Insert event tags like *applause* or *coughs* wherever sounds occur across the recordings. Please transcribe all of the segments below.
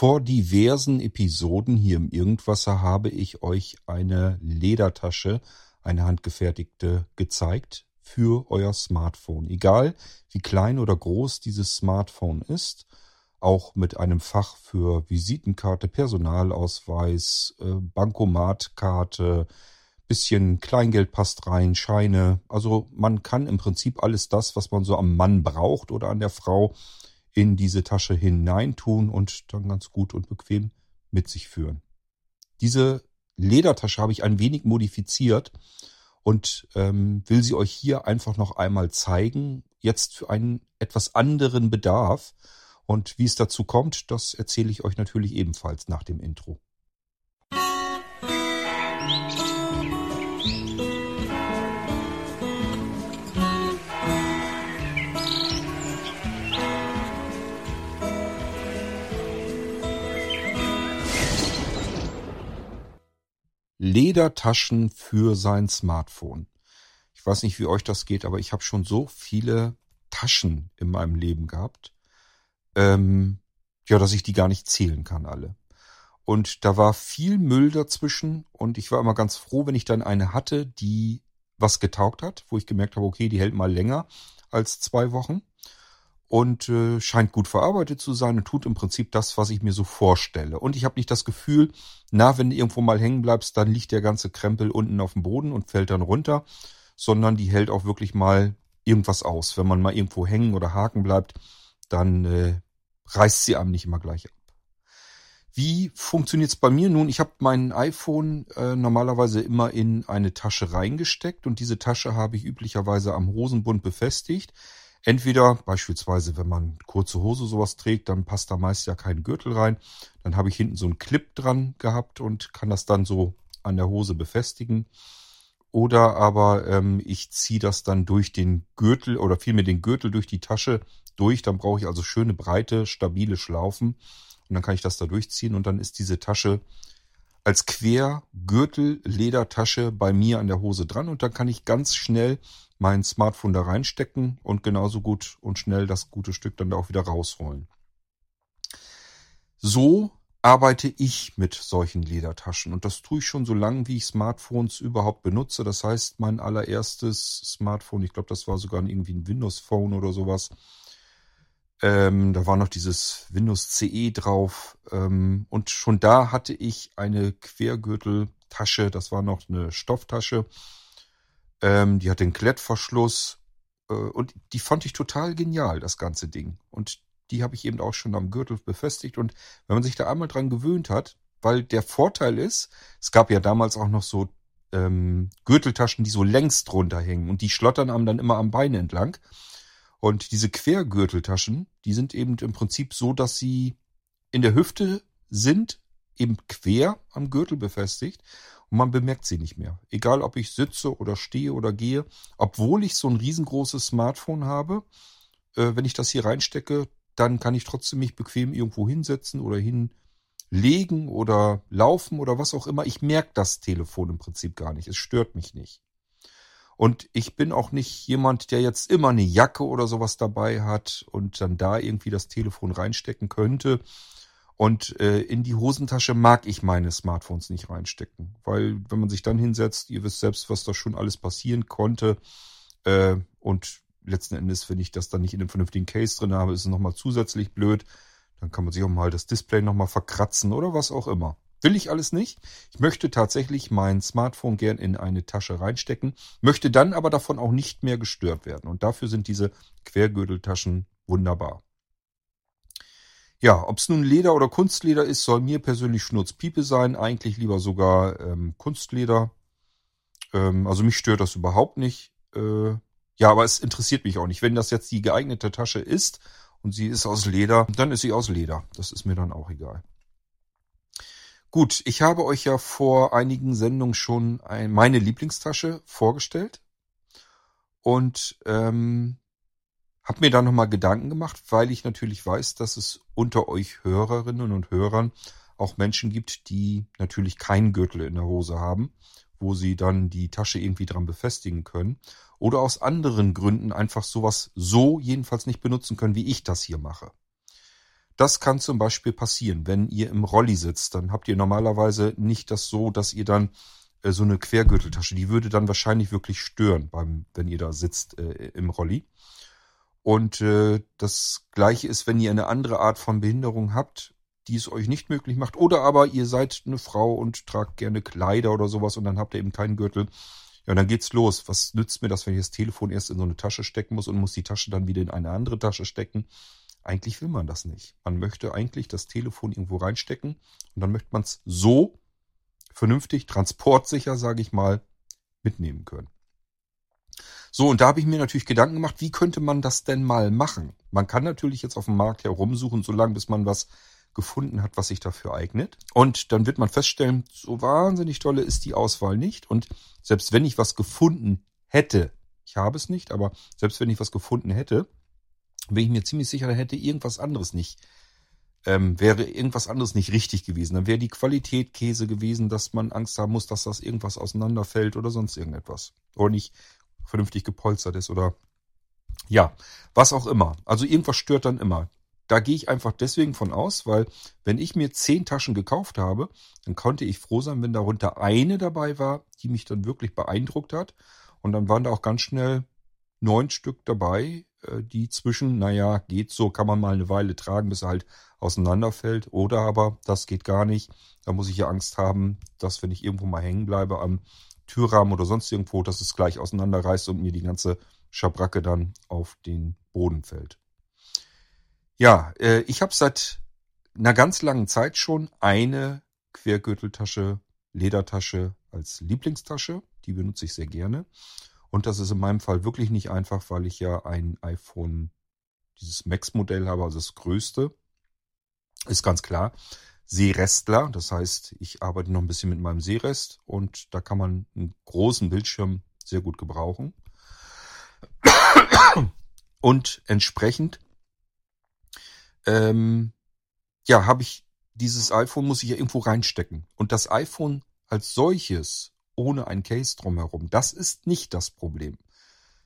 Vor diversen Episoden hier im Irgendwasser habe ich euch eine Ledertasche, eine handgefertigte, gezeigt für euer Smartphone. Egal wie klein oder groß dieses Smartphone ist, auch mit einem Fach für Visitenkarte, Personalausweis, äh, Bankomatkarte, bisschen Kleingeld passt rein, Scheine. Also man kann im Prinzip alles das, was man so am Mann braucht oder an der Frau, in diese Tasche hineintun und dann ganz gut und bequem mit sich führen. Diese Ledertasche habe ich ein wenig modifiziert und ähm, will sie euch hier einfach noch einmal zeigen. Jetzt für einen etwas anderen Bedarf. Und wie es dazu kommt, das erzähle ich euch natürlich ebenfalls nach dem Intro. Ledertaschen für sein Smartphone. Ich weiß nicht, wie euch das geht, aber ich habe schon so viele Taschen in meinem Leben gehabt, ähm, ja, dass ich die gar nicht zählen kann alle. Und da war viel Müll dazwischen und ich war immer ganz froh, wenn ich dann eine hatte, die was getaugt hat, wo ich gemerkt habe, okay, die hält mal länger als zwei Wochen und äh, scheint gut verarbeitet zu sein und tut im Prinzip das, was ich mir so vorstelle. Und ich habe nicht das Gefühl, na, wenn du irgendwo mal hängen bleibst, dann liegt der ganze Krempel unten auf dem Boden und fällt dann runter, sondern die hält auch wirklich mal irgendwas aus. Wenn man mal irgendwo hängen oder haken bleibt, dann äh, reißt sie einem nicht immer gleich ab. Wie funktioniert's bei mir nun? Ich habe mein iPhone äh, normalerweise immer in eine Tasche reingesteckt und diese Tasche habe ich üblicherweise am Hosenbund befestigt. Entweder beispielsweise, wenn man kurze Hose sowas trägt, dann passt da meist ja kein Gürtel rein. Dann habe ich hinten so einen Clip dran gehabt und kann das dann so an der Hose befestigen. Oder aber ähm, ich ziehe das dann durch den Gürtel oder vielmehr den Gürtel durch die Tasche durch. Dann brauche ich also schöne, breite, stabile Schlaufen. Und dann kann ich das da durchziehen und dann ist diese Tasche als Quergürtel-Ledertasche bei mir an der Hose dran und dann kann ich ganz schnell mein Smartphone da reinstecken und genauso gut und schnell das gute Stück dann da auch wieder rausholen. So arbeite ich mit solchen Ledertaschen und das tue ich schon so lange, wie ich Smartphones überhaupt benutze. Das heißt, mein allererstes Smartphone, ich glaube, das war sogar irgendwie ein Windows Phone oder sowas. Ähm, da war noch dieses Windows CE drauf ähm, und schon da hatte ich eine Quergürteltasche. Das war noch eine Stofftasche ähm, die hat den Klettverschluss äh, und die fand ich total genial, das ganze Ding. Und die habe ich eben auch schon am Gürtel befestigt. Und wenn man sich da einmal dran gewöhnt hat, weil der Vorteil ist, es gab ja damals auch noch so ähm, Gürteltaschen, die so längst runterhängen und die schlottern einem dann immer am Bein entlang. Und diese Quergürteltaschen, die sind eben im Prinzip so, dass sie in der Hüfte sind, eben quer am Gürtel befestigt und man bemerkt sie nicht mehr. Egal, ob ich sitze oder stehe oder gehe, obwohl ich so ein riesengroßes Smartphone habe, äh, wenn ich das hier reinstecke, dann kann ich trotzdem mich bequem irgendwo hinsetzen oder hinlegen oder laufen oder was auch immer. Ich merke das Telefon im Prinzip gar nicht. Es stört mich nicht. Und ich bin auch nicht jemand, der jetzt immer eine Jacke oder sowas dabei hat und dann da irgendwie das Telefon reinstecken könnte. Und äh, in die Hosentasche mag ich meine Smartphones nicht reinstecken, weil wenn man sich dann hinsetzt, ihr wisst selbst, was da schon alles passieren konnte. Äh, und letzten Endes, wenn ich das dann nicht in einem vernünftigen Case drin habe, ist es nochmal zusätzlich blöd. Dann kann man sich auch mal das Display nochmal verkratzen oder was auch immer. Will ich alles nicht. Ich möchte tatsächlich mein Smartphone gern in eine Tasche reinstecken, möchte dann aber davon auch nicht mehr gestört werden. Und dafür sind diese Quergürteltaschen wunderbar. Ja, ob es nun Leder oder Kunstleder ist, soll mir persönlich Schnurzpiepe sein. Eigentlich lieber sogar ähm, Kunstleder. Ähm, also mich stört das überhaupt nicht. Äh, ja, aber es interessiert mich auch nicht. Wenn das jetzt die geeignete Tasche ist und sie ist aus Leder, dann ist sie aus Leder. Das ist mir dann auch egal. Gut, ich habe euch ja vor einigen Sendungen schon ein, meine Lieblingstasche vorgestellt. Und ähm, hab mir da nochmal Gedanken gemacht, weil ich natürlich weiß, dass es unter euch Hörerinnen und Hörern auch Menschen gibt, die natürlich keinen Gürtel in der Hose haben, wo sie dann die Tasche irgendwie dran befestigen können oder aus anderen Gründen einfach sowas so jedenfalls nicht benutzen können, wie ich das hier mache. Das kann zum Beispiel passieren, wenn ihr im Rolli sitzt. Dann habt ihr normalerweise nicht das so, dass ihr dann äh, so eine Quergürteltasche, die würde dann wahrscheinlich wirklich stören, beim, wenn ihr da sitzt äh, im Rolli. Und äh, das gleiche ist, wenn ihr eine andere Art von Behinderung habt, die es euch nicht möglich macht. Oder aber ihr seid eine Frau und tragt gerne Kleider oder sowas und dann habt ihr eben keinen Gürtel. Ja, dann geht's los. Was nützt mir das, wenn ich das Telefon erst in so eine Tasche stecken muss und muss die Tasche dann wieder in eine andere Tasche stecken? Eigentlich will man das nicht. Man möchte eigentlich das Telefon irgendwo reinstecken und dann möchte man es so vernünftig, transportsicher, sage ich mal, mitnehmen können. So, und da habe ich mir natürlich Gedanken gemacht, wie könnte man das denn mal machen? Man kann natürlich jetzt auf dem Markt herumsuchen, solange bis man was gefunden hat, was sich dafür eignet. Und dann wird man feststellen, so wahnsinnig tolle ist die Auswahl nicht. Und selbst wenn ich was gefunden hätte, ich habe es nicht, aber selbst wenn ich was gefunden hätte, bin ich mir ziemlich sicher, da hätte irgendwas anderes nicht, ähm, wäre irgendwas anderes nicht richtig gewesen. Dann wäre die Qualität Käse gewesen, dass man Angst haben muss, dass das irgendwas auseinanderfällt oder sonst irgendetwas. Oder nicht vernünftig gepolstert ist oder ja, was auch immer. Also irgendwas stört dann immer da gehe ich einfach deswegen von aus, weil wenn ich mir zehn Taschen gekauft habe, dann konnte ich froh sein, wenn darunter eine dabei war, die mich dann wirklich beeindruckt hat. Und dann waren da auch ganz schnell neun Stück dabei, äh, die zwischen, naja, geht so, kann man mal eine Weile tragen, bis er halt auseinanderfällt. Oder aber, das geht gar nicht. Da muss ich ja Angst haben, dass wenn ich irgendwo mal hängen bleibe am Türrahmen oder sonst irgendwo, dass es gleich auseinanderreißt und mir die ganze Schabracke dann auf den Boden fällt. Ja, äh, ich habe seit einer ganz langen Zeit schon eine Quergürteltasche, Ledertasche als Lieblingstasche. Die benutze ich sehr gerne. Und das ist in meinem Fall wirklich nicht einfach, weil ich ja ein iPhone, dieses Max-Modell habe, also das größte. Ist ganz klar. Seerestler, das heißt, ich arbeite noch ein bisschen mit meinem Seerest und da kann man einen großen Bildschirm sehr gut gebrauchen. Und entsprechend ähm, ja, habe ich dieses iPhone, muss ich ja irgendwo reinstecken. Und das iPhone als solches, ohne ein Case drumherum, das ist nicht das Problem.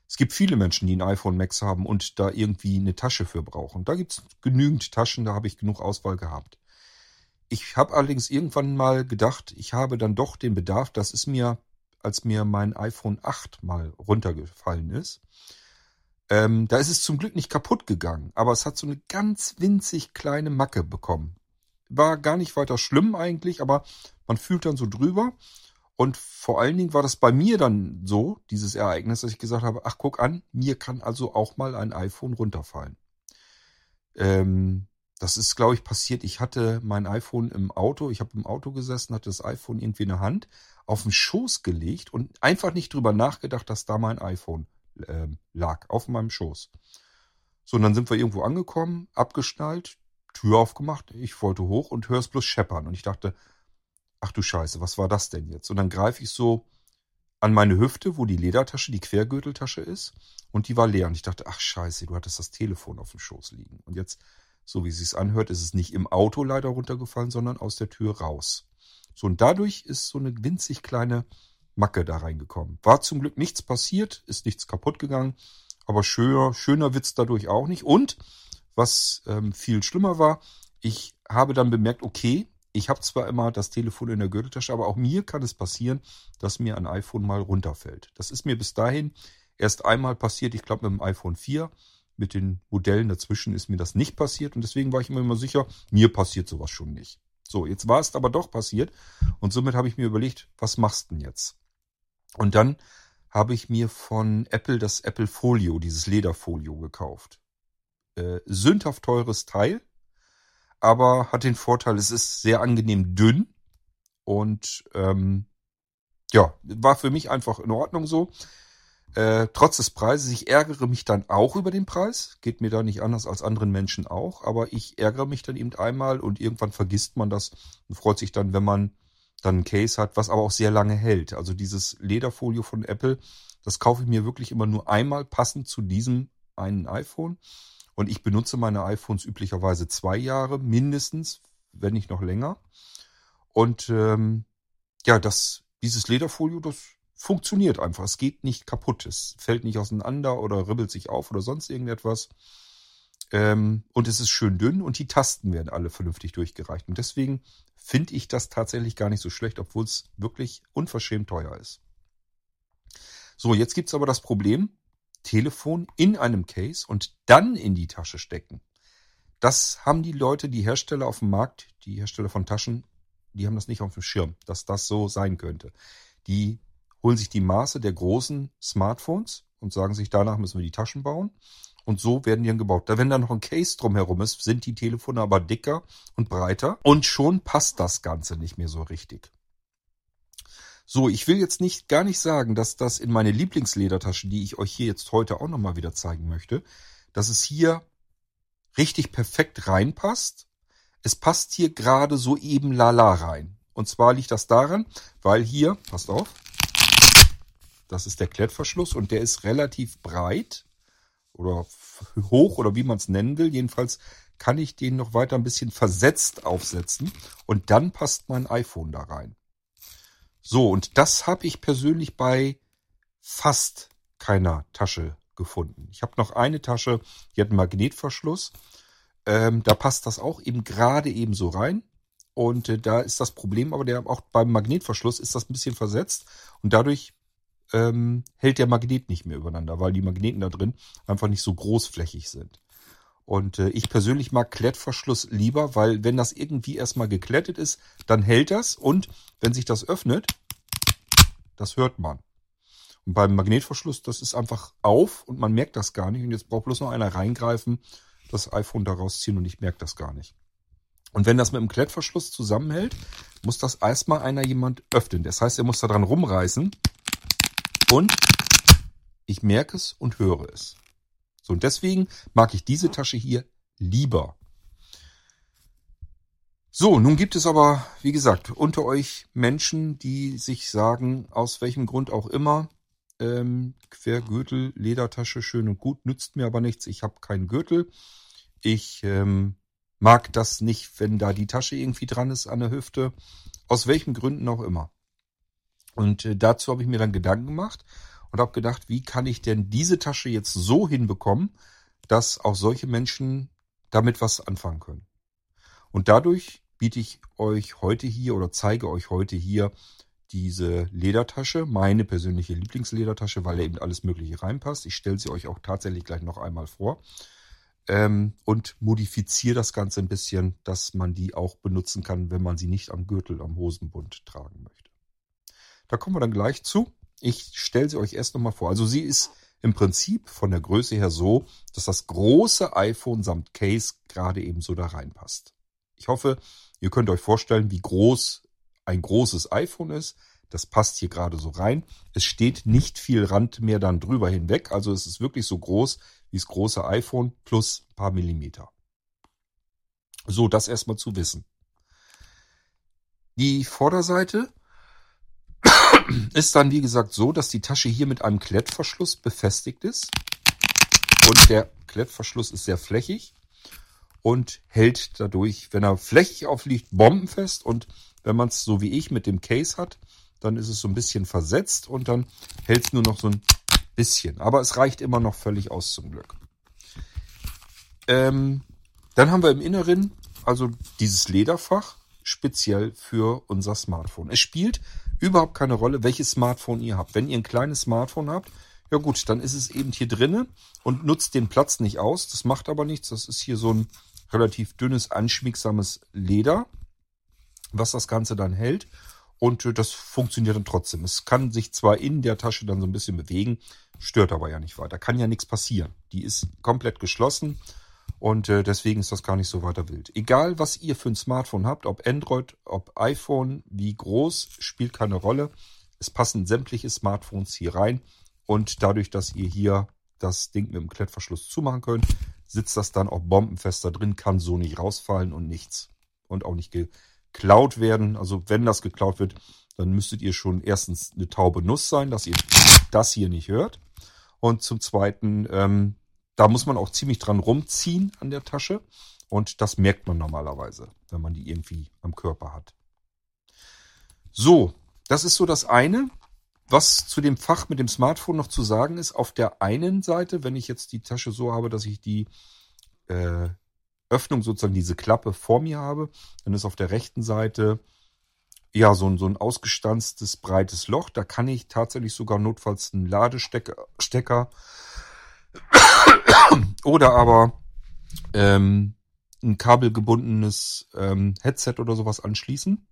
Es gibt viele Menschen, die ein iPhone Max haben und da irgendwie eine Tasche für brauchen. Da gibt es genügend Taschen, da habe ich genug Auswahl gehabt. Ich habe allerdings irgendwann mal gedacht, ich habe dann doch den Bedarf, das ist mir, als mir mein iPhone 8 mal runtergefallen ist, ähm, da ist es zum Glück nicht kaputt gegangen, aber es hat so eine ganz winzig kleine Macke bekommen. War gar nicht weiter schlimm eigentlich, aber man fühlt dann so drüber. Und vor allen Dingen war das bei mir dann so, dieses Ereignis, dass ich gesagt habe, ach guck an, mir kann also auch mal ein iPhone runterfallen. Ähm, das ist, glaube ich, passiert. Ich hatte mein iPhone im Auto, ich habe im Auto gesessen, hatte das iPhone irgendwie in der Hand, auf den Schoß gelegt und einfach nicht drüber nachgedacht, dass da mein iPhone äh, lag auf meinem Schoß. So, und dann sind wir irgendwo angekommen, abgeschnallt, Tür aufgemacht, ich wollte hoch und höre es bloß scheppern. Und ich dachte, ach du Scheiße, was war das denn jetzt? Und dann greife ich so an meine Hüfte, wo die Ledertasche, die Quergürteltasche ist, und die war leer. Und ich dachte, ach Scheiße, du hattest das Telefon auf dem Schoß liegen. Und jetzt, so wie es sich anhört, ist es nicht im Auto leider runtergefallen, sondern aus der Tür raus. So, und dadurch ist so eine winzig kleine Macke da reingekommen. War zum Glück nichts passiert, ist nichts kaputt gegangen, aber schöner, schöner Witz dadurch auch nicht. Und was ähm, viel schlimmer war, ich habe dann bemerkt, okay, ich habe zwar immer das Telefon in der Gürteltasche, aber auch mir kann es passieren, dass mir ein iPhone mal runterfällt. Das ist mir bis dahin erst einmal passiert, ich glaube mit dem iPhone 4. Mit den Modellen dazwischen ist mir das nicht passiert und deswegen war ich immer immer sicher, mir passiert sowas schon nicht. So, jetzt war es aber doch passiert und somit habe ich mir überlegt, was machst du denn jetzt? Und dann habe ich mir von Apple das Apple Folio, dieses Lederfolio gekauft. Äh, sündhaft teures Teil, aber hat den Vorteil, es ist sehr angenehm dünn und ähm, ja, war für mich einfach in Ordnung so. Äh, trotz des Preises, ich ärgere mich dann auch über den Preis, geht mir da nicht anders als anderen Menschen auch, aber ich ärgere mich dann eben einmal und irgendwann vergisst man das und freut sich dann, wenn man dann ein Case hat, was aber auch sehr lange hält. Also dieses Lederfolio von Apple, das kaufe ich mir wirklich immer nur einmal passend zu diesem einen iPhone. Und ich benutze meine iPhones üblicherweise zwei Jahre mindestens, wenn nicht noch länger. Und ähm, ja, das, dieses Lederfolio, das funktioniert einfach. Es geht nicht kaputt. Es fällt nicht auseinander oder ribbelt sich auf oder sonst irgendetwas. Ähm, und es ist schön dünn und die Tasten werden alle vernünftig durchgereicht. Und deswegen finde ich das tatsächlich gar nicht so schlecht, obwohl es wirklich unverschämt teuer ist. So, jetzt gibt's aber das Problem, Telefon in einem Case und dann in die Tasche stecken. Das haben die Leute, die Hersteller auf dem Markt, die Hersteller von Taschen, die haben das nicht auf dem Schirm, dass das so sein könnte. Die holen sich die Maße der großen Smartphones und sagen sich, danach müssen wir die Taschen bauen. Und so werden die dann gebaut. Da wenn da noch ein Case drumherum ist, sind die Telefone aber dicker und breiter und schon passt das Ganze nicht mehr so richtig. So, ich will jetzt nicht gar nicht sagen, dass das in meine Lieblingsledertasche, die ich euch hier jetzt heute auch nochmal wieder zeigen möchte, dass es hier richtig perfekt reinpasst. Es passt hier gerade so eben lala rein. Und zwar liegt das daran, weil hier, passt auf, das ist der Klettverschluss und der ist relativ breit oder hoch oder wie man es nennen will. Jedenfalls kann ich den noch weiter ein bisschen versetzt aufsetzen und dann passt mein iPhone da rein. So, und das habe ich persönlich bei fast keiner Tasche gefunden. Ich habe noch eine Tasche, die hat einen Magnetverschluss. Ähm, da passt das auch eben gerade eben so rein. Und äh, da ist das Problem, aber der auch beim Magnetverschluss ist das ein bisschen versetzt und dadurch ähm, hält der Magnet nicht mehr übereinander, weil die Magneten da drin einfach nicht so großflächig sind. Und äh, ich persönlich mag Klettverschluss lieber, weil wenn das irgendwie erstmal geklettet ist, dann hält das und wenn sich das öffnet, das hört man. Und beim Magnetverschluss, das ist einfach auf und man merkt das gar nicht. Und jetzt braucht bloß noch einer reingreifen, das iPhone da rausziehen und ich merke das gar nicht. Und wenn das mit dem Klettverschluss zusammenhält, muss das erstmal einer jemand öffnen. Das heißt, er muss da dran rumreißen und ich merke es und höre es. So, und deswegen mag ich diese Tasche hier lieber. So, nun gibt es aber, wie gesagt, unter euch Menschen, die sich sagen, aus welchem Grund auch immer, ähm, Quergürtel, Ledertasche, schön und gut, nützt mir aber nichts. Ich habe keinen Gürtel. Ich ähm, mag das nicht, wenn da die Tasche irgendwie dran ist an der Hüfte. Aus welchen Gründen auch immer. Und äh, dazu habe ich mir dann Gedanken gemacht und habe gedacht, wie kann ich denn diese Tasche jetzt so hinbekommen, dass auch solche Menschen damit was anfangen können. Und dadurch biete ich euch heute hier oder zeige euch heute hier diese Ledertasche, meine persönliche Lieblingsledertasche, weil da eben alles Mögliche reinpasst. Ich stelle sie euch auch tatsächlich gleich noch einmal vor ähm, und modifiziere das Ganze ein bisschen, dass man die auch benutzen kann, wenn man sie nicht am Gürtel, am Hosenbund tragen möchte. Da kommen wir dann gleich zu. Ich stelle sie euch erst nochmal vor. Also sie ist im Prinzip von der Größe her so, dass das große iPhone samt Case gerade eben so da reinpasst. Ich hoffe, ihr könnt euch vorstellen, wie groß ein großes iPhone ist. Das passt hier gerade so rein. Es steht nicht viel Rand mehr dann drüber hinweg. Also es ist wirklich so groß wie das große iPhone plus ein paar Millimeter. So, das erstmal zu wissen. Die Vorderseite ist dann wie gesagt so, dass die Tasche hier mit einem Klettverschluss befestigt ist. Und der Klettverschluss ist sehr flächig und hält dadurch, wenn er flächig aufliegt, bombenfest. Und wenn man es so wie ich mit dem Case hat, dann ist es so ein bisschen versetzt und dann hält es nur noch so ein bisschen. Aber es reicht immer noch völlig aus zum Glück. Ähm, dann haben wir im Inneren also dieses Lederfach speziell für unser Smartphone. Es spielt überhaupt keine Rolle, welches Smartphone ihr habt. Wenn ihr ein kleines Smartphone habt, ja gut, dann ist es eben hier drinnen und nutzt den Platz nicht aus. Das macht aber nichts. Das ist hier so ein relativ dünnes, anschmiegsames Leder, was das Ganze dann hält. Und äh, das funktioniert dann trotzdem. Es kann sich zwar in der Tasche dann so ein bisschen bewegen, stört aber ja nicht weiter. Kann ja nichts passieren. Die ist komplett geschlossen und äh, deswegen ist das gar nicht so weiter wild. Egal, was ihr für ein Smartphone habt, ob Android, ob iPhone, wie groß, spielt keine Rolle. Es passen sämtliche Smartphones hier rein. Und dadurch, dass ihr hier das Ding mit dem Klettverschluss zumachen könnt, sitzt das dann auch bombenfest da drin, kann so nicht rausfallen und nichts. Und auch nicht geklaut werden. Also wenn das geklaut wird, dann müsstet ihr schon erstens eine taube Nuss sein, dass ihr das hier nicht hört. Und zum Zweiten ähm, da muss man auch ziemlich dran rumziehen an der Tasche. Und das merkt man normalerweise, wenn man die irgendwie am Körper hat. So, das ist so das eine. Was zu dem Fach mit dem Smartphone noch zu sagen ist, auf der einen Seite, wenn ich jetzt die Tasche so habe, dass ich die äh, Öffnung sozusagen diese Klappe vor mir habe, dann ist auf der rechten Seite ja so ein, so ein ausgestanztes breites Loch. Da kann ich tatsächlich sogar notfalls einen Ladestecker Stecker *coughs* oder aber ähm, ein kabelgebundenes ähm, Headset oder sowas anschließen.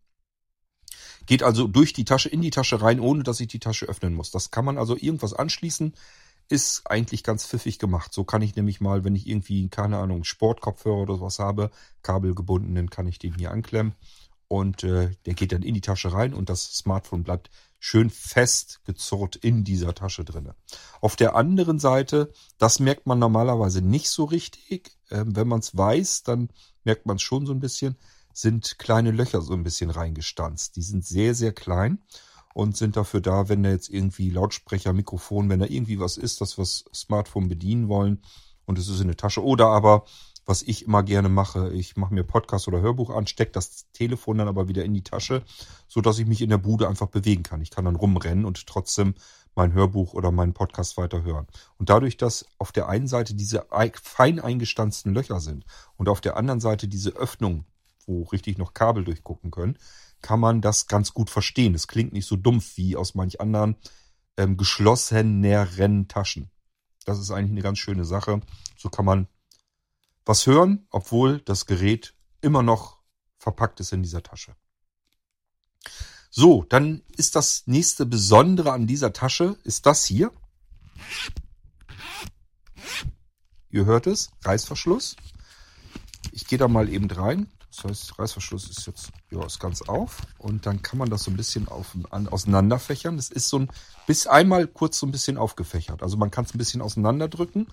Geht also durch die Tasche in die Tasche rein, ohne dass ich die Tasche öffnen muss. Das kann man also irgendwas anschließen. Ist eigentlich ganz pfiffig gemacht. So kann ich nämlich mal, wenn ich irgendwie, keine Ahnung, Sportkopfhörer oder sowas habe, kabelgebundenen, kann ich den hier anklemmen. Und äh, der geht dann in die Tasche rein und das Smartphone bleibt schön fest gezurrt in dieser Tasche drinne. Auf der anderen Seite, das merkt man normalerweise nicht so richtig. Ähm, wenn man es weiß, dann merkt man es schon so ein bisschen, sind kleine Löcher so ein bisschen reingestanzt. Die sind sehr, sehr klein und sind dafür da, wenn da jetzt irgendwie Lautsprecher, Mikrofon, wenn da irgendwie was ist, dass wir das Smartphone bedienen wollen und es ist in der Tasche. Oder aber, was ich immer gerne mache, ich mache mir Podcast oder Hörbuch an, stecke das Telefon dann aber wieder in die Tasche, so dass ich mich in der Bude einfach bewegen kann. Ich kann dann rumrennen und trotzdem mein Hörbuch oder meinen Podcast weiter hören. Und dadurch, dass auf der einen Seite diese fein eingestanzten Löcher sind und auf der anderen Seite diese Öffnung, wo richtig noch Kabel durchgucken können, kann man das ganz gut verstehen. Es klingt nicht so dumpf wie aus manch anderen ähm, geschlosseneren Taschen. Das ist eigentlich eine ganz schöne Sache. So kann man was hören, obwohl das Gerät immer noch verpackt ist in dieser Tasche. So, dann ist das nächste Besondere an dieser Tasche, ist das hier. Ihr hört es, Reißverschluss. Ich gehe da mal eben rein. Das heißt, Reißverschluss ist jetzt ja, ist ganz auf und dann kann man das so ein bisschen auf, an, auseinanderfächern. Das ist so ein bis einmal kurz so ein bisschen aufgefächert. Also man kann es ein bisschen auseinanderdrücken.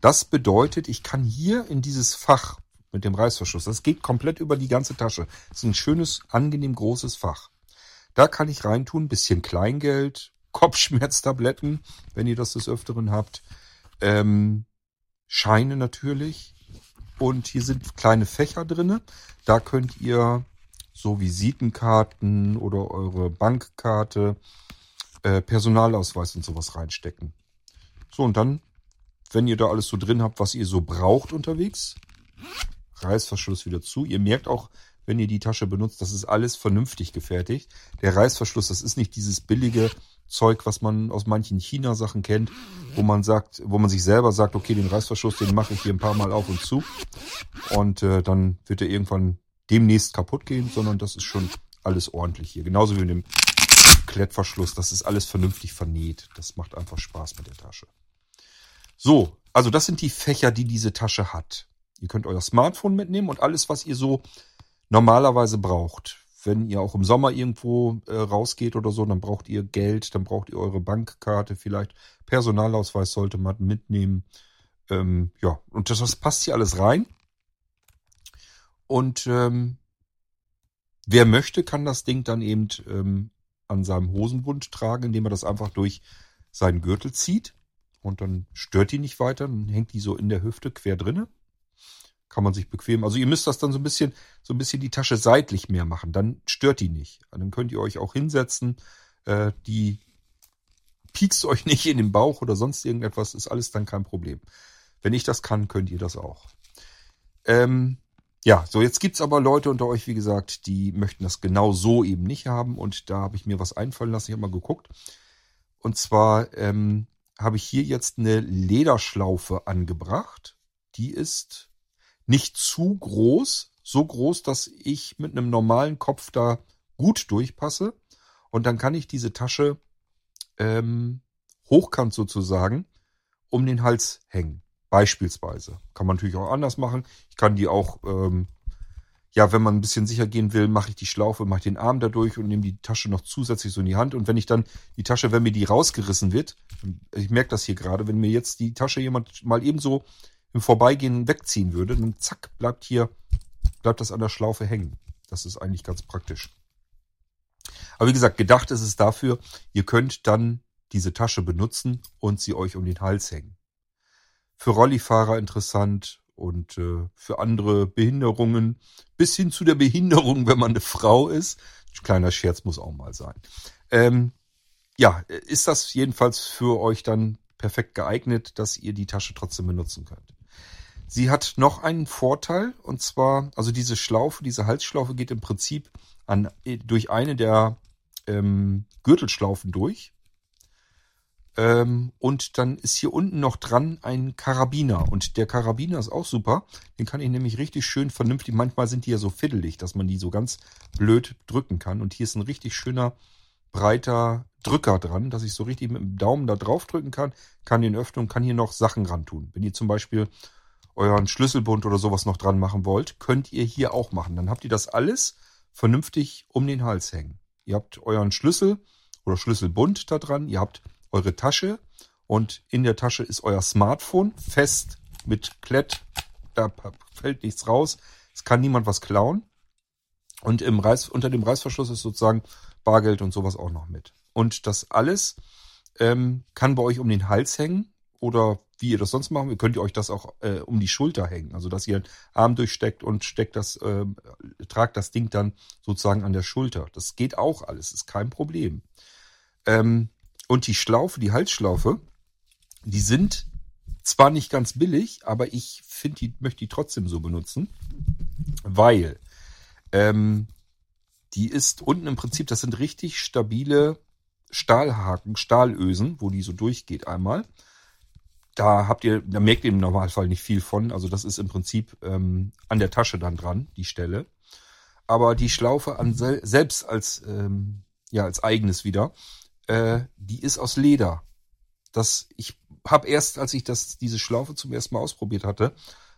Das bedeutet, ich kann hier in dieses Fach mit dem Reißverschluss, das geht komplett über die ganze Tasche. Das ist ein schönes, angenehm großes Fach. Da kann ich reintun, bisschen Kleingeld, *laughs* Kopfschmerztabletten, wenn ihr das des Öfteren habt, ähm, Scheine natürlich, und hier sind kleine Fächer drinne. Da könnt ihr so Visitenkarten oder eure Bankkarte, äh, Personalausweis und sowas reinstecken. So, und dann, wenn ihr da alles so drin habt, was ihr so braucht unterwegs, Reißverschluss wieder zu. Ihr merkt auch, wenn ihr die Tasche benutzt, das ist alles vernünftig gefertigt. Der Reißverschluss, das ist nicht dieses billige Zeug, was man aus manchen China-Sachen kennt, wo man sagt, wo man sich selber sagt, okay, den Reißverschluss, den mache ich hier ein paar Mal auf und zu und äh, dann wird er irgendwann demnächst kaputt gehen, sondern das ist schon alles ordentlich hier. Genauso wie mit dem Klettverschluss, das ist alles vernünftig vernäht. Das macht einfach Spaß mit der Tasche. So, also das sind die Fächer, die diese Tasche hat. Ihr könnt euer Smartphone mitnehmen und alles, was ihr so normalerweise braucht wenn ihr auch im Sommer irgendwo äh, rausgeht oder so, dann braucht ihr Geld, dann braucht ihr eure Bankkarte, vielleicht Personalausweis sollte man mitnehmen. Ähm, ja, und das, das passt hier alles rein. Und ähm, wer möchte, kann das Ding dann eben ähm, an seinem Hosenbund tragen, indem er das einfach durch seinen Gürtel zieht. Und dann stört die nicht weiter, dann hängt die so in der Hüfte quer drinne kann man sich bequem. Also ihr müsst das dann so ein bisschen, so ein bisschen die Tasche seitlich mehr machen. Dann stört die nicht. Dann könnt ihr euch auch hinsetzen. Äh, die piekst euch *laughs* nicht in den Bauch oder sonst irgendetwas. Ist alles dann kein Problem. Wenn ich das kann, könnt ihr das auch. Ähm, ja, so jetzt gibt's aber Leute unter euch, wie gesagt, die möchten das genau so eben nicht haben. Und da habe ich mir was einfallen lassen. Ich habe mal geguckt. Und zwar ähm, habe ich hier jetzt eine Lederschlaufe angebracht. Die ist nicht zu groß, so groß, dass ich mit einem normalen Kopf da gut durchpasse. Und dann kann ich diese Tasche ähm, hochkant sozusagen um den Hals hängen. Beispielsweise. Kann man natürlich auch anders machen. Ich kann die auch, ähm, ja, wenn man ein bisschen sicher gehen will, mache ich die Schlaufe, mache den Arm dadurch und nehme die Tasche noch zusätzlich so in die Hand. Und wenn ich dann die Tasche, wenn mir die rausgerissen wird, ich merke das hier gerade, wenn mir jetzt die Tasche jemand mal ebenso im Vorbeigehen wegziehen würde, dann zack, bleibt hier, bleibt das an der Schlaufe hängen. Das ist eigentlich ganz praktisch. Aber wie gesagt, gedacht ist es dafür, ihr könnt dann diese Tasche benutzen und sie euch um den Hals hängen. Für Rollifahrer interessant und äh, für andere Behinderungen bis hin zu der Behinderung, wenn man eine Frau ist. Kleiner Scherz muss auch mal sein. Ähm, ja, ist das jedenfalls für euch dann perfekt geeignet, dass ihr die Tasche trotzdem benutzen könnt. Sie hat noch einen Vorteil und zwar, also diese Schlaufe, diese Halsschlaufe geht im Prinzip an, durch eine der ähm, Gürtelschlaufen durch. Ähm, und dann ist hier unten noch dran ein Karabiner. Und der Karabiner ist auch super. Den kann ich nämlich richtig schön vernünftig. Manchmal sind die ja so fiddelig, dass man die so ganz blöd drücken kann. Und hier ist ein richtig schöner, breiter Drücker dran, dass ich so richtig mit dem Daumen da drauf drücken kann, kann den öffnen und kann hier noch Sachen ran tun. Wenn ihr zum Beispiel euren Schlüsselbund oder sowas noch dran machen wollt, könnt ihr hier auch machen. Dann habt ihr das alles vernünftig um den Hals hängen. Ihr habt euren Schlüssel oder Schlüsselbund da dran, ihr habt eure Tasche und in der Tasche ist euer Smartphone fest mit Klett, da fällt nichts raus, es kann niemand was klauen. Und im Reiß, unter dem Reißverschluss ist sozusagen Bargeld und sowas auch noch mit. Und das alles ähm, kann bei euch um den Hals hängen oder wie ihr das sonst machen, könnt ihr euch das auch äh, um die Schulter hängen. Also dass ihr einen Arm durchsteckt und steckt das, äh, tragt das Ding dann sozusagen an der Schulter. Das geht auch alles, ist kein Problem. Ähm, und die Schlaufe, die Halsschlaufe, die sind zwar nicht ganz billig, aber ich finde, die möchte die trotzdem so benutzen, weil ähm, die ist unten im Prinzip, das sind richtig stabile Stahlhaken, Stahlösen, wo die so durchgeht einmal. Da habt ihr, da merkt ihr im Normalfall nicht viel von. Also das ist im Prinzip ähm, an der Tasche dann dran, die Stelle. Aber die Schlaufe an sel selbst als ähm, ja als eigenes wieder, äh, die ist aus Leder. Das ich habe erst, als ich das diese Schlaufe zum ersten Mal ausprobiert hatte,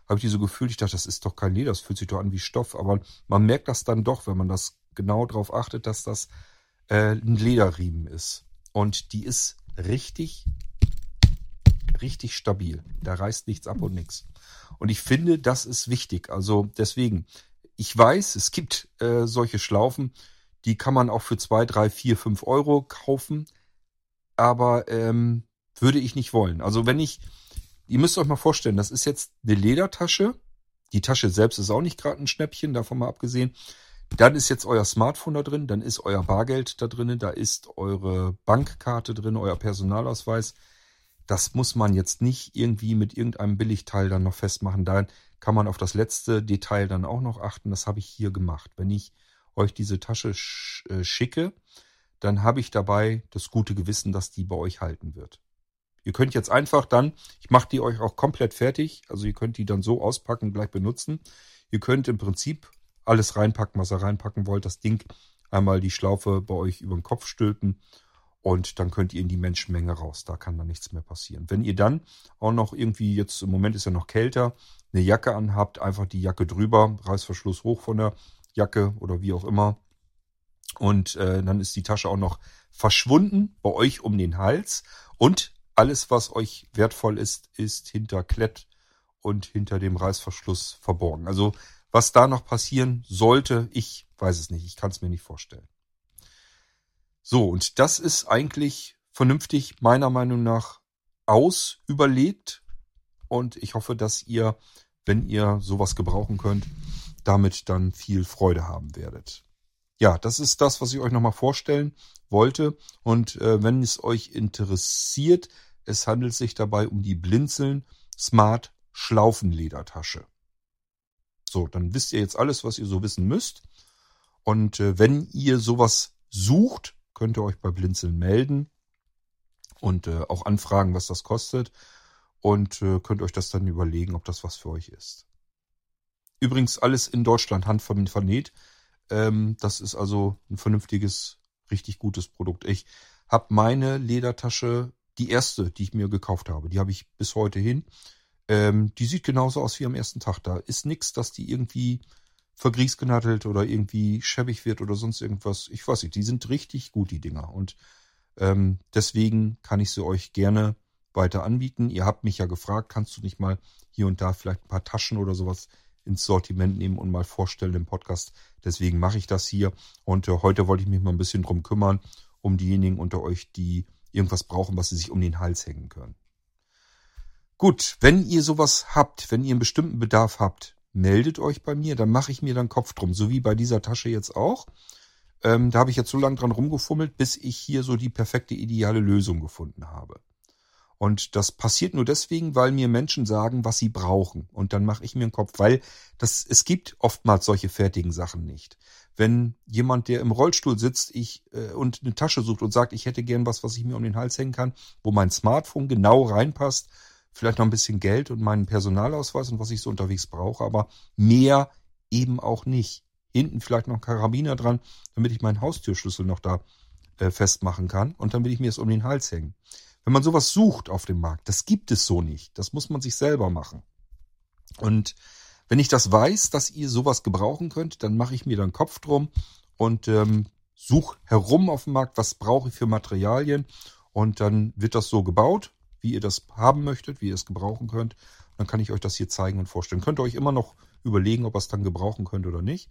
habe ich die so gefühlt. Ich dachte, das ist doch kein Leder, das fühlt sich doch an wie Stoff. Aber man merkt das dann doch, wenn man das genau darauf achtet, dass das äh, ein Lederriemen ist. Und die ist richtig, richtig stabil. Da reißt nichts ab und nichts. Und ich finde, das ist wichtig. Also deswegen, ich weiß, es gibt äh, solche Schlaufen, die kann man auch für zwei, drei, vier, fünf Euro kaufen. Aber ähm, würde ich nicht wollen. Also wenn ich, ihr müsst euch mal vorstellen, das ist jetzt eine Ledertasche. Die Tasche selbst ist auch nicht gerade ein Schnäppchen, davon mal abgesehen. Dann ist jetzt euer Smartphone da drin, dann ist euer Bargeld da drin, da ist eure Bankkarte drin, euer Personalausweis. Das muss man jetzt nicht irgendwie mit irgendeinem Billigteil dann noch festmachen. Da kann man auf das letzte Detail dann auch noch achten. Das habe ich hier gemacht. Wenn ich euch diese Tasche äh, schicke, dann habe ich dabei das gute Gewissen, dass die bei euch halten wird. Ihr könnt jetzt einfach dann, ich mache die euch auch komplett fertig, also ihr könnt die dann so auspacken, gleich benutzen. Ihr könnt im Prinzip alles reinpacken, was ihr reinpacken wollt. Das Ding einmal die Schlaufe bei euch über den Kopf stülpen und dann könnt ihr in die Menschenmenge raus. Da kann dann nichts mehr passieren. Wenn ihr dann auch noch irgendwie, jetzt im Moment ist ja noch kälter, eine Jacke anhabt, einfach die Jacke drüber, Reißverschluss hoch von der Jacke oder wie auch immer. Und äh, dann ist die Tasche auch noch verschwunden bei euch um den Hals. Und alles, was euch wertvoll ist, ist hinter Klett und hinter dem Reißverschluss verborgen. Also was da noch passieren sollte, ich weiß es nicht. Ich kann es mir nicht vorstellen. So, und das ist eigentlich vernünftig meiner Meinung nach aus überlegt. Und ich hoffe, dass ihr, wenn ihr sowas gebrauchen könnt, damit dann viel Freude haben werdet. Ja, das ist das, was ich euch nochmal vorstellen wollte. Und äh, wenn es euch interessiert, es handelt sich dabei um die Blinzeln Smart Schlaufenledertasche. So, dann wisst ihr jetzt alles, was ihr so wissen müsst. Und äh, wenn ihr sowas sucht, könnt ihr euch bei Blinzeln melden und äh, auch anfragen, was das kostet. Und äh, könnt euch das dann überlegen, ob das was für euch ist. Übrigens alles in Deutschland handvernäht. Ähm, das ist also ein vernünftiges, richtig gutes Produkt. Ich habe meine Ledertasche, die erste, die ich mir gekauft habe, die habe ich bis heute hin. Ähm, die sieht genauso aus wie am ersten Tag. Da ist nichts, dass die irgendwie vergriesgenattelt oder irgendwie schäbig wird oder sonst irgendwas. Ich weiß nicht, die sind richtig gut, die Dinger. Und ähm, deswegen kann ich sie euch gerne weiter anbieten. Ihr habt mich ja gefragt, kannst du nicht mal hier und da vielleicht ein paar Taschen oder sowas ins Sortiment nehmen und mal vorstellen im Podcast. Deswegen mache ich das hier. Und äh, heute wollte ich mich mal ein bisschen drum kümmern, um diejenigen unter euch, die irgendwas brauchen, was sie sich um den Hals hängen können. Gut, wenn ihr sowas habt, wenn ihr einen bestimmten Bedarf habt, meldet euch bei mir, dann mache ich mir dann Kopf drum, so wie bei dieser Tasche jetzt auch. Ähm, da habe ich jetzt so lange dran rumgefummelt, bis ich hier so die perfekte ideale Lösung gefunden habe. Und das passiert nur deswegen, weil mir Menschen sagen, was sie brauchen. Und dann mache ich mir einen Kopf, weil das, es gibt oftmals solche fertigen Sachen nicht. Wenn jemand, der im Rollstuhl sitzt, ich äh, und eine Tasche sucht und sagt, ich hätte gern was, was ich mir um den Hals hängen kann, wo mein Smartphone genau reinpasst, vielleicht noch ein bisschen Geld und meinen Personalausweis und was ich so unterwegs brauche, aber mehr eben auch nicht. Hinten vielleicht noch ein Karabiner dran, damit ich meinen Haustürschlüssel noch da äh, festmachen kann und dann will ich mir es um den Hals hängen. Wenn man sowas sucht auf dem Markt, das gibt es so nicht. Das muss man sich selber machen. Und wenn ich das weiß, dass ihr sowas gebrauchen könnt, dann mache ich mir dann Kopf drum und ähm, suche herum auf dem Markt, was brauche ich für Materialien. Und dann wird das so gebaut, wie ihr das haben möchtet, wie ihr es gebrauchen könnt. Dann kann ich euch das hier zeigen und vorstellen. Könnt ihr euch immer noch überlegen, ob ihr es dann gebrauchen könnt oder nicht.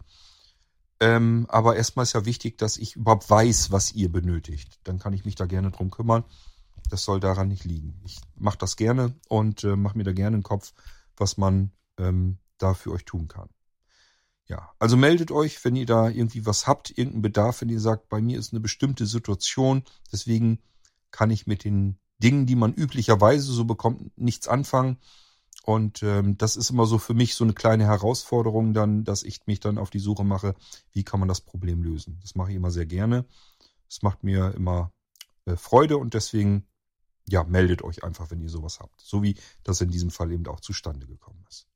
Ähm, aber erstmal ist ja wichtig, dass ich überhaupt weiß, was ihr benötigt. Dann kann ich mich da gerne drum kümmern. Das soll daran nicht liegen. Ich mache das gerne und äh, mache mir da gerne einen Kopf, was man ähm, da für euch tun kann. Ja, also meldet euch, wenn ihr da irgendwie was habt, irgendeinen Bedarf, wenn ihr sagt, bei mir ist eine bestimmte Situation, deswegen kann ich mit den Dingen, die man üblicherweise so bekommt, nichts anfangen. Und ähm, das ist immer so für mich so eine kleine Herausforderung dann, dass ich mich dann auf die Suche mache, wie kann man das Problem lösen. Das mache ich immer sehr gerne. Es macht mir immer äh, Freude und deswegen ja, meldet euch einfach, wenn ihr sowas habt. So wie das in diesem Fall eben auch zustande gekommen ist.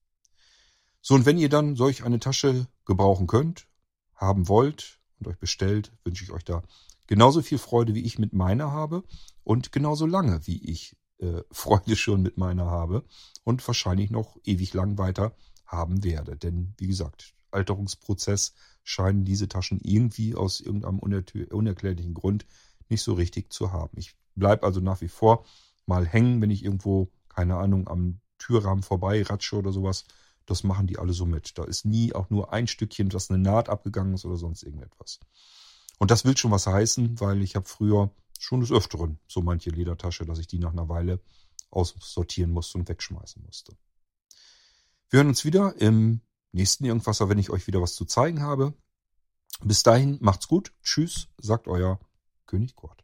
So, und wenn ihr dann solch eine Tasche gebrauchen könnt, haben wollt und euch bestellt, wünsche ich euch da genauso viel Freude, wie ich mit meiner habe und genauso lange, wie ich äh, *laughs* Freude schon mit meiner habe und wahrscheinlich noch ewig lang weiter haben werde. Denn, wie gesagt, Alterungsprozess scheinen diese Taschen irgendwie aus irgendeinem unerklärlichen Grund nicht so richtig zu haben. Ich bleibe also nach wie vor mal hängen, wenn ich irgendwo, keine Ahnung, am Türrahmen vorbei ratsche oder sowas. Das machen die alle so mit. Da ist nie auch nur ein Stückchen, das eine Naht abgegangen ist oder sonst irgendetwas. Und das will schon was heißen, weil ich habe früher schon des Öfteren so manche Ledertasche, dass ich die nach einer Weile aussortieren musste und wegschmeißen musste. Wir hören uns wieder im nächsten Irgendwasser, wenn ich euch wieder was zu zeigen habe. Bis dahin, macht's gut. Tschüss, sagt euer König Kurt.